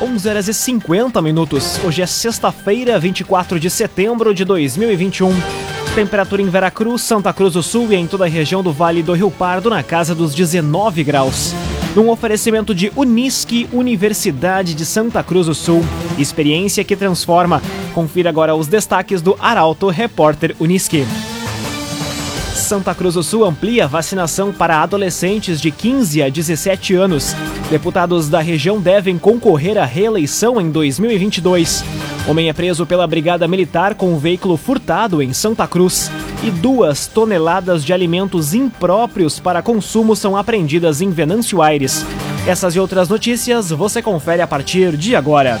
11 horas e 50 minutos. Hoje é sexta-feira, 24 de setembro de 2021. Temperatura em Veracruz, Santa Cruz do Sul e em toda a região do Vale do Rio Pardo na casa dos 19 graus. Num oferecimento de Unisque, Universidade de Santa Cruz do Sul. Experiência que transforma. Confira agora os destaques do Arauto Repórter Unisque. Santa Cruz do Sul amplia vacinação para adolescentes de 15 a 17 anos. Deputados da região devem concorrer à reeleição em 2022. Homem é preso pela Brigada Militar com um veículo furtado em Santa Cruz. E duas toneladas de alimentos impróprios para consumo são apreendidas em Venâncio Aires. Essas e outras notícias você confere a partir de agora.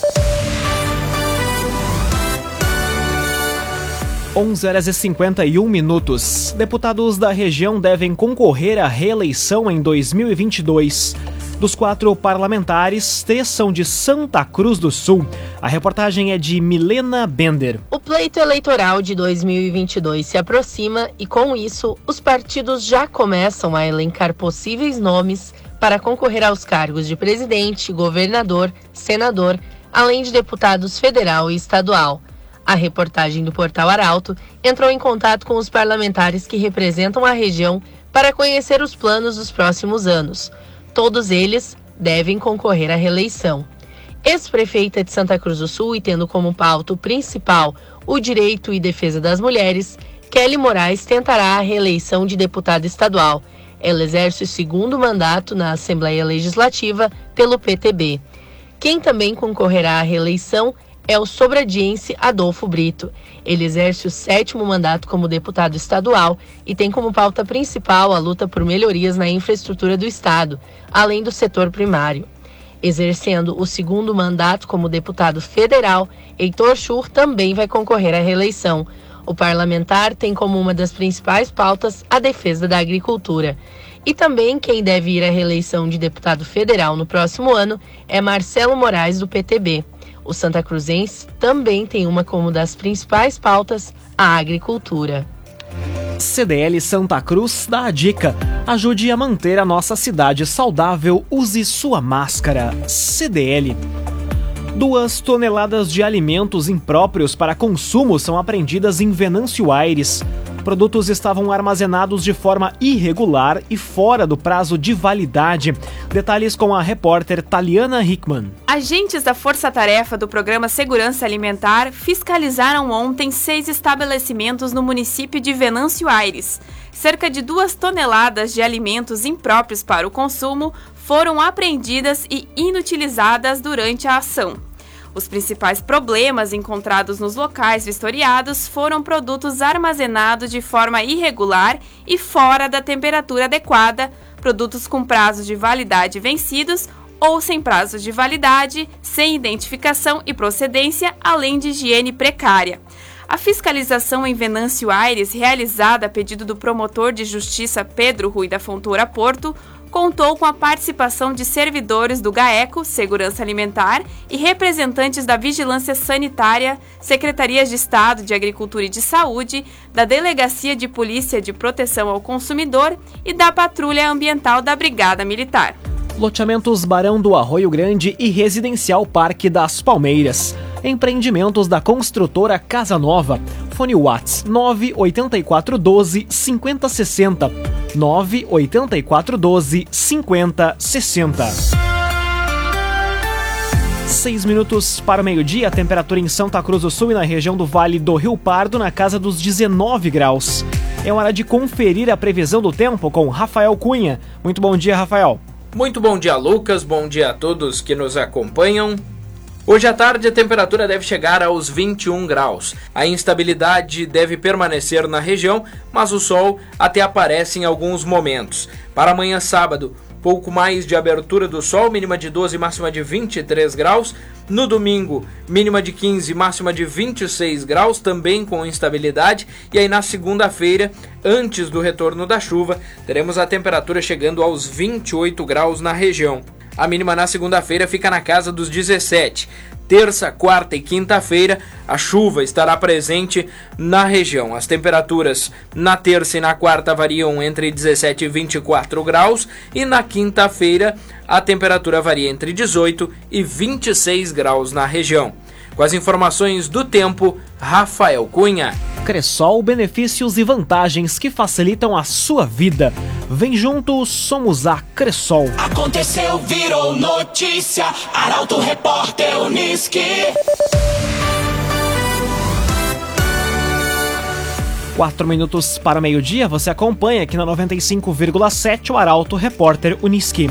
11 horas e 51 minutos. Deputados da região devem concorrer à reeleição em 2022. Dos quatro parlamentares, três são de Santa Cruz do Sul. A reportagem é de Milena Bender. O pleito eleitoral de 2022 se aproxima e, com isso, os partidos já começam a elencar possíveis nomes para concorrer aos cargos de presidente, governador, senador, além de deputados federal e estadual. A reportagem do Portal Arauto entrou em contato com os parlamentares que representam a região para conhecer os planos dos próximos anos. Todos eles devem concorrer à reeleição. Ex-prefeita de Santa Cruz do Sul e tendo como pauta principal o direito e defesa das mulheres, Kelly Moraes tentará a reeleição de deputada estadual. Ela exerce o segundo mandato na Assembleia Legislativa pelo PTB. Quem também concorrerá à reeleição é o sobradiense Adolfo Brito. Ele exerce o sétimo mandato como deputado estadual e tem como pauta principal a luta por melhorias na infraestrutura do Estado, além do setor primário. Exercendo o segundo mandato como deputado federal, Heitor Schur também vai concorrer à reeleição. O parlamentar tem como uma das principais pautas a defesa da agricultura. E também quem deve ir à reeleição de deputado federal no próximo ano é Marcelo Moraes, do PTB. O Santa Cruzense também tem uma como das principais pautas a agricultura. CDL Santa Cruz dá a dica: ajude a manter a nossa cidade saudável, use sua máscara. CDL. Duas toneladas de alimentos impróprios para consumo são apreendidas em Venâncio Aires produtos estavam armazenados de forma irregular e fora do prazo de validade. Detalhes com a repórter Taliana Hickman. Agentes da Força Tarefa do Programa Segurança Alimentar fiscalizaram ontem seis estabelecimentos no município de Venâncio Aires. Cerca de duas toneladas de alimentos impróprios para o consumo foram apreendidas e inutilizadas durante a ação. Os principais problemas encontrados nos locais vistoriados foram produtos armazenados de forma irregular e fora da temperatura adequada, produtos com prazos de validade vencidos ou sem prazos de validade, sem identificação e procedência, além de higiene precária. A fiscalização em Venâncio Aires, realizada a pedido do promotor de justiça Pedro Rui da Fontoura Porto, contou com a participação de servidores do GAECO, Segurança Alimentar, e representantes da Vigilância Sanitária, Secretarias de Estado de Agricultura e de Saúde, da Delegacia de Polícia de Proteção ao Consumidor e da Patrulha Ambiental da Brigada Militar. Loteamentos Barão do Arroio Grande e Residencial Parque das Palmeiras. Empreendimentos da construtora Casa Nova. Fone Whats 98412 5060. 98412 5060. Seis minutos para o meio-dia, a temperatura em Santa Cruz do Sul e na região do Vale do Rio Pardo na casa dos 19 graus. É hora de conferir a previsão do tempo com Rafael Cunha. Muito bom dia, Rafael. Muito bom dia, Lucas. Bom dia a todos que nos acompanham. Hoje à tarde a temperatura deve chegar aos 21 graus. A instabilidade deve permanecer na região, mas o sol até aparece em alguns momentos. Para amanhã sábado, pouco mais de abertura do sol, mínima de 12, máxima de 23 graus. No domingo, mínima de 15, máxima de 26 graus, também com instabilidade. E aí na segunda-feira, antes do retorno da chuva, teremos a temperatura chegando aos 28 graus na região. A mínima na segunda-feira fica na casa dos 17 terça, quarta e quinta-feira, a chuva estará presente na região. As temperaturas na terça e na quarta variam entre 17 e 24 graus e na quinta-feira a temperatura varia entre 18 e 26 graus na região. Com as informações do tempo, Rafael Cunha. Cressol, benefícios e vantagens que facilitam a sua vida. Vem junto, somos a Cressol. Aconteceu, virou notícia. Arauto Repórter Uniski. Quatro minutos para o meio-dia, você acompanha aqui na 95,7 o Arauto Repórter Uniski.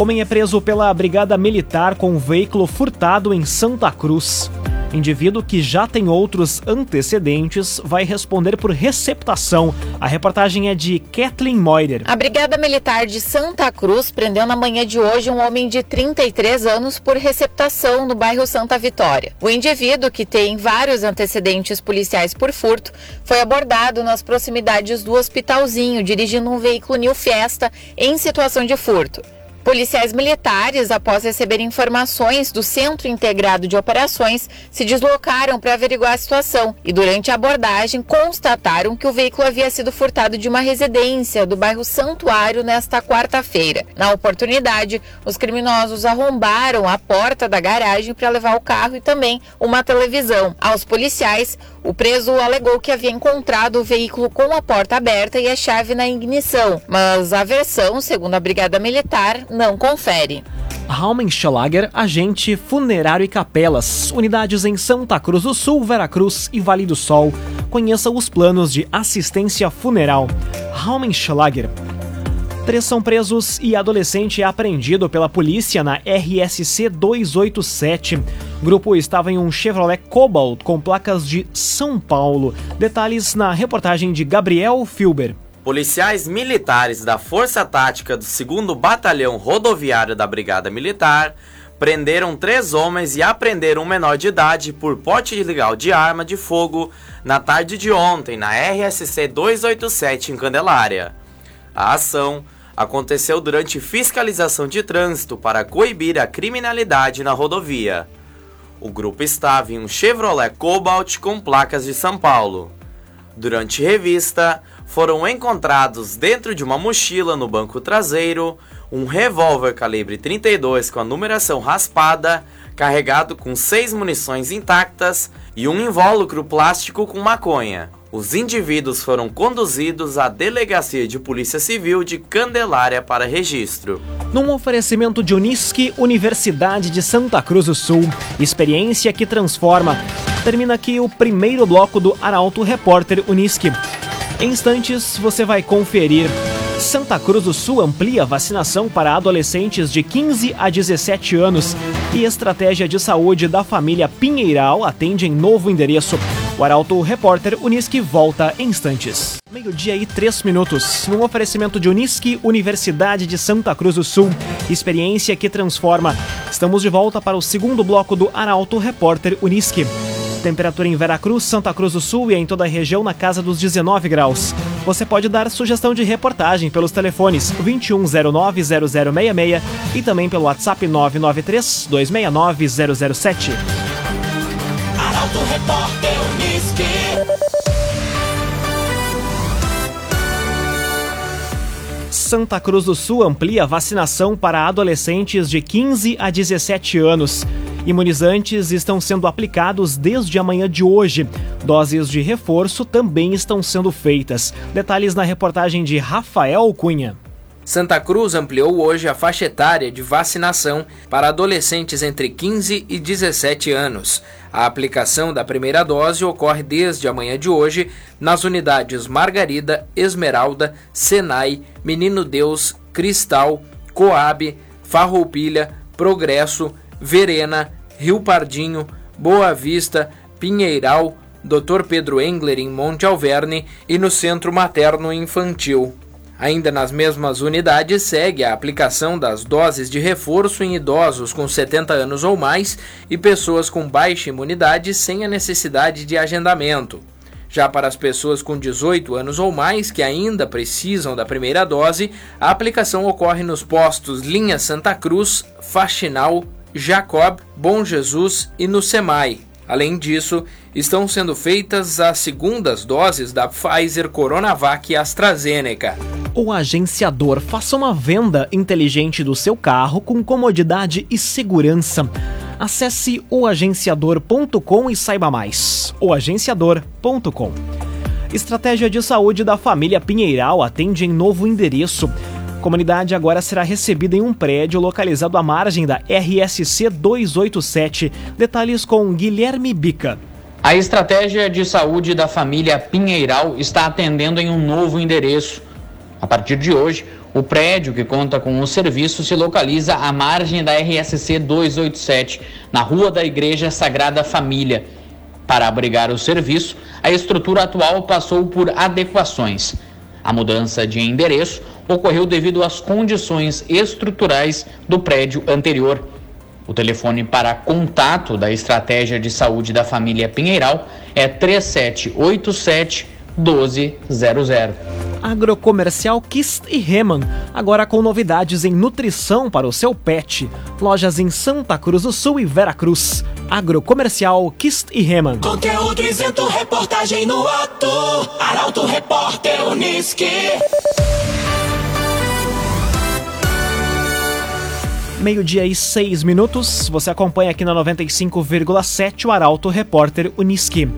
Homem é preso pela Brigada Militar com um veículo furtado em Santa Cruz. Indivíduo que já tem outros antecedentes vai responder por receptação. A reportagem é de Kathleen Moider. A Brigada Militar de Santa Cruz prendeu na manhã de hoje um homem de 33 anos por receptação no bairro Santa Vitória. O indivíduo, que tem vários antecedentes policiais por furto, foi abordado nas proximidades do Hospitalzinho, dirigindo um veículo New Fiesta em situação de furto. Policiais militares, após receber informações do Centro Integrado de Operações, se deslocaram para averiguar a situação e, durante a abordagem, constataram que o veículo havia sido furtado de uma residência do bairro Santuário nesta quarta-feira. Na oportunidade, os criminosos arrombaram a porta da garagem para levar o carro e também uma televisão. Aos policiais, o preso alegou que havia encontrado o veículo com a porta aberta e a chave na ignição, mas a versão, segundo a Brigada Militar, não confere. Raumenschlager, agente funerário e capelas, unidades em Santa Cruz do Sul, Veracruz e Vale do Sol. Conheça os planos de assistência funeral. Raumenschlager. Três são presos e adolescente é apreendido pela polícia na RSC 287. O grupo estava em um Chevrolet Cobalt com placas de São Paulo. Detalhes na reportagem de Gabriel Filber. Policiais militares da Força Tática do 2 Batalhão Rodoviário da Brigada Militar prenderam três homens e apreenderam um menor de idade por porte ilegal de arma de fogo na tarde de ontem na RSC 287 em Candelária. A ação aconteceu durante fiscalização de trânsito para coibir a criminalidade na rodovia. O grupo estava em um Chevrolet Cobalt com placas de São Paulo. Durante revista, foram encontrados dentro de uma mochila no banco traseiro um revólver calibre 32 com a numeração raspada, carregado com seis munições intactas e um invólucro plástico com maconha. Os indivíduos foram conduzidos à Delegacia de Polícia Civil de Candelária para registro. Num oferecimento de Unisque, Universidade de Santa Cruz do Sul, experiência que transforma. Termina aqui o primeiro bloco do Arauto Repórter Unisque. Em instantes, você vai conferir. Santa Cruz do Sul amplia vacinação para adolescentes de 15 a 17 anos e estratégia de saúde da família Pinheiral atende em novo endereço. O Arauto Repórter Unisque volta em instantes. Meio-dia e três minutos. Num oferecimento de Unisque, Universidade de Santa Cruz do Sul. Experiência que transforma. Estamos de volta para o segundo bloco do Arauto Repórter Unisque. Temperatura em Veracruz, Santa Cruz do Sul e em toda a região na casa dos 19 graus. Você pode dar sugestão de reportagem pelos telefones 2109-0066 e também pelo WhatsApp 993-269-007. Arauto Repórter Uniski. Santa Cruz do Sul amplia vacinação para adolescentes de 15 a 17 anos. Imunizantes estão sendo aplicados desde amanhã de hoje. Doses de reforço também estão sendo feitas. Detalhes na reportagem de Rafael Cunha. Santa Cruz ampliou hoje a faixa etária de vacinação para adolescentes entre 15 e 17 anos. A aplicação da primeira dose ocorre desde amanhã de hoje nas unidades Margarida, Esmeralda, Senai, Menino Deus, Cristal, Coab, Farroupilha, Progresso, Verena, Rio Pardinho, Boa Vista, Pinheiral, Dr. Pedro Engler em Monte Alverne e no Centro Materno Infantil. Ainda nas mesmas unidades, segue a aplicação das doses de reforço em idosos com 70 anos ou mais e pessoas com baixa imunidade sem a necessidade de agendamento. Já para as pessoas com 18 anos ou mais que ainda precisam da primeira dose, a aplicação ocorre nos postos Linha Santa Cruz, Faxinal, Jacob, Bom Jesus e no SEMAI. Além disso, estão sendo feitas as segundas doses da Pfizer, Coronavac e AstraZeneca. O agenciador faça uma venda inteligente do seu carro com comodidade e segurança. Acesse oagenciador.com e saiba mais. oagenciador.com. Estratégia de saúde da família Pinheiral atende em novo endereço. Comunidade agora será recebida em um prédio localizado à margem da RSC 287. Detalhes com Guilherme Bica. A estratégia de saúde da família Pinheiral está atendendo em um novo endereço. A partir de hoje, o prédio que conta com o serviço se localiza à margem da RSC 287, na Rua da Igreja Sagrada Família. Para abrigar o serviço, a estrutura atual passou por adequações. A mudança de endereço ocorreu devido às condições estruturais do prédio anterior. O telefone para contato da estratégia de saúde da família Pinheiral é 3787 1200. Agrocomercial Kist e Reman, agora com novidades em nutrição para o seu pet. Lojas em Santa Cruz do Sul e Veracruz. Agrocomercial Kist e Reman. Conteúdo isento, reportagem no ato. Arauto Repórter Uniski. Meio-dia e seis minutos. Você acompanha aqui na 95,7 o Arauto Repórter Uniski.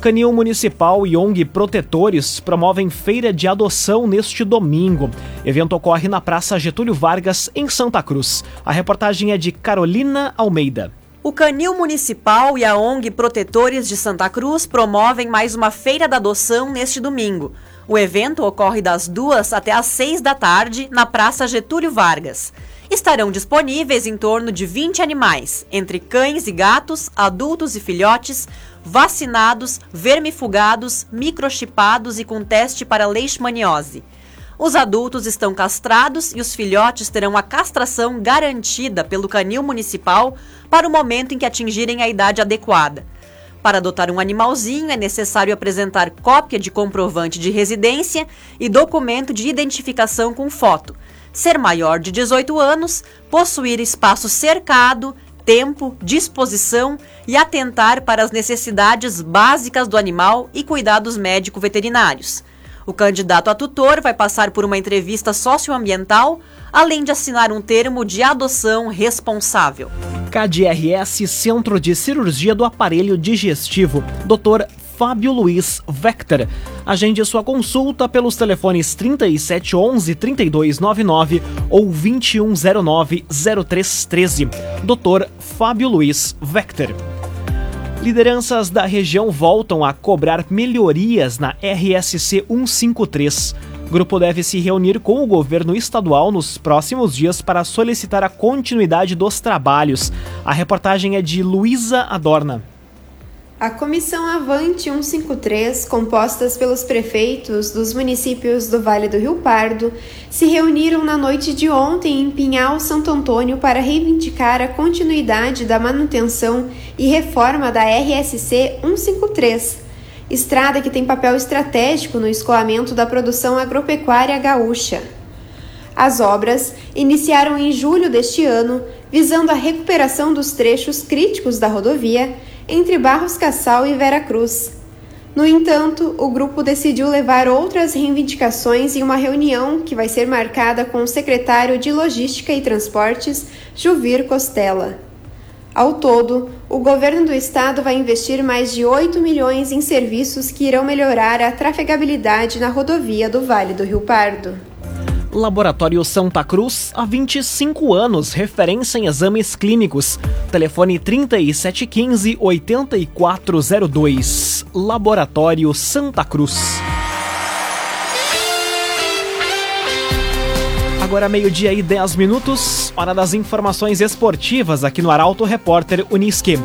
Canil Municipal e ONG Protetores promovem feira de adoção neste domingo. evento ocorre na Praça Getúlio Vargas, em Santa Cruz. A reportagem é de Carolina Almeida. O Canil Municipal e a ONG Protetores de Santa Cruz promovem mais uma feira da adoção neste domingo. O evento ocorre das duas até às seis da tarde na Praça Getúlio Vargas. Estarão disponíveis em torno de 20 animais, entre cães e gatos, adultos e filhotes, vacinados, vermifugados, microchipados e com teste para leishmaniose. Os adultos estão castrados e os filhotes terão a castração garantida pelo canil municipal para o momento em que atingirem a idade adequada. Para adotar um animalzinho é necessário apresentar cópia de comprovante de residência e documento de identificação com foto ser maior de 18 anos, possuir espaço cercado, tempo, disposição e atentar para as necessidades básicas do animal e cuidados médico-veterinários. O candidato a tutor vai passar por uma entrevista socioambiental, além de assinar um termo de adoção responsável. KDRS Centro de Cirurgia do Aparelho Digestivo, Dr. Fábio Luiz Vector. Agende sua consulta pelos telefones 3711 3299 ou 2109 0313. Dr. Fábio Luiz Vector. Lideranças da região voltam a cobrar melhorias na RSC 153. O grupo deve se reunir com o governo estadual nos próximos dias para solicitar a continuidade dos trabalhos. A reportagem é de Luísa Adorna. A Comissão Avante 153, compostas pelos prefeitos dos municípios do Vale do Rio Pardo, se reuniram na noite de ontem em Pinhal, Santo Antônio para reivindicar a continuidade da manutenção e reforma da RSC 153, estrada que tem papel estratégico no escoamento da produção agropecuária gaúcha. As obras iniciaram em julho deste ano, visando a recuperação dos trechos críticos da rodovia entre Barros Cassal e Vera Cruz. No entanto, o grupo decidiu levar outras reivindicações em uma reunião que vai ser marcada com o secretário de Logística e Transportes, Juvir Costela. Ao todo, o governo do estado vai investir mais de 8 milhões em serviços que irão melhorar a trafegabilidade na rodovia do Vale do Rio Pardo. Laboratório Santa Cruz, há 25 anos, referência em exames clínicos. Telefone 3715 8402. Laboratório Santa Cruz. Agora meio-dia e 10 minutos, hora das informações esportivas aqui no Arauto Repórter Uniski.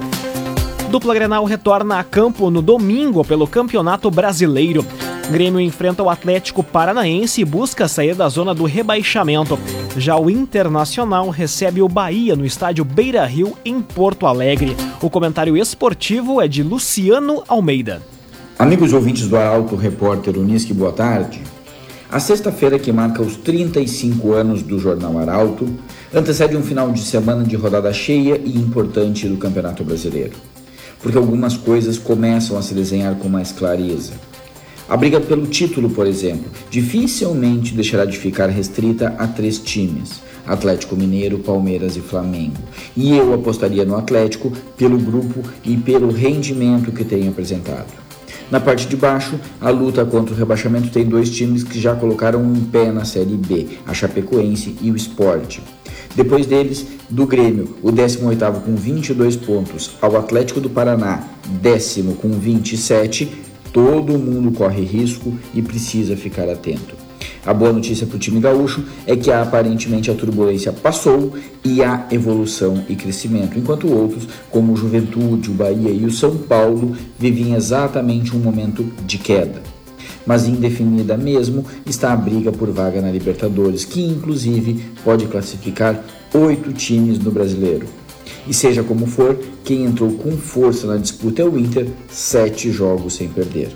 Dupla Grenal retorna a campo no domingo pelo Campeonato Brasileiro. Grêmio enfrenta o Atlético Paranaense e busca sair da zona do rebaixamento. Já o Internacional recebe o Bahia no estádio Beira Rio, em Porto Alegre. O comentário esportivo é de Luciano Almeida. Amigos ouvintes do Arauto Repórter Unisque, boa tarde. A sexta-feira, que marca os 35 anos do Jornal Arauto, antecede um final de semana de rodada cheia e importante do Campeonato Brasileiro, porque algumas coisas começam a se desenhar com mais clareza. A briga pelo título, por exemplo, dificilmente deixará de ficar restrita a três times: Atlético Mineiro, Palmeiras e Flamengo. E eu apostaria no Atlético pelo grupo e pelo rendimento que tem apresentado. Na parte de baixo, a luta contra o rebaixamento tem dois times que já colocaram um pé na Série B, a Chapecoense e o Sport. Depois deles, do Grêmio, o 18º com 22 pontos, ao Atlético do Paraná, décimo com 27, todo mundo corre risco e precisa ficar atento. A boa notícia para o time gaúcho é que aparentemente a turbulência passou e há evolução e crescimento, enquanto outros, como o Juventude, o Bahia e o São Paulo, vivem exatamente um momento de queda. Mas indefinida mesmo está a briga por vaga na Libertadores, que inclusive pode classificar oito times no brasileiro. E seja como for, quem entrou com força na disputa é o Inter, sete jogos sem perder.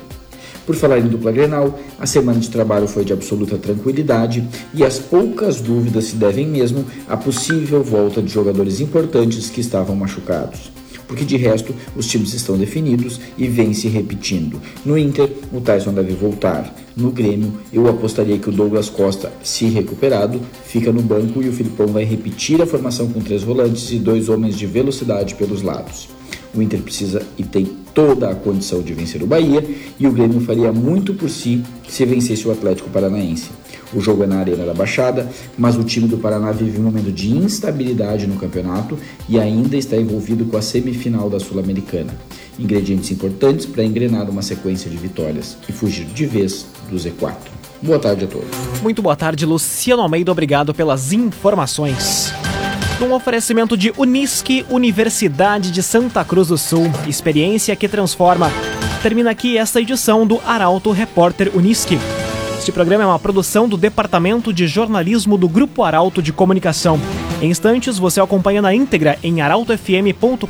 Por falar em dupla Grenal, a semana de trabalho foi de absoluta tranquilidade e as poucas dúvidas se devem mesmo à possível volta de jogadores importantes que estavam machucados. Porque de resto, os times estão definidos e vêm se repetindo. No Inter, o Tyson deve voltar. No Grêmio, eu apostaria que o Douglas Costa, se recuperado, fica no banco e o Filipão vai repetir a formação com três volantes e dois homens de velocidade pelos lados. O Inter precisa e tem toda a condição de vencer o Bahia e o Grêmio faria muito por si se vencesse o Atlético Paranaense. O jogo é na Arena da Baixada, mas o time do Paraná vive um momento de instabilidade no campeonato e ainda está envolvido com a semifinal da Sul-Americana. Ingredientes importantes para engrenar uma sequência de vitórias e fugir de vez do Z4. Boa tarde a todos. Muito boa tarde, Luciano Almeida. Obrigado pelas informações num oferecimento de Unisque, Universidade de Santa Cruz do Sul. Experiência que transforma. Termina aqui esta edição do Arauto Repórter Unisque. Este programa é uma produção do Departamento de Jornalismo do Grupo Arauto de Comunicação. Em instantes, você acompanha na íntegra em arautofm.com.br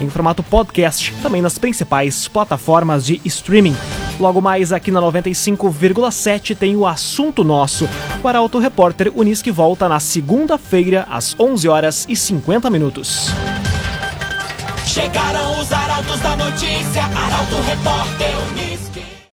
em formato podcast, também nas principais plataformas de streaming. Logo mais aqui na 95,7 tem o assunto nosso. O Arauto Repórter Unisque volta na segunda-feira às 11 horas e 50 minutos. Chegaram os arautos da notícia, Arauto Repórter Unisque.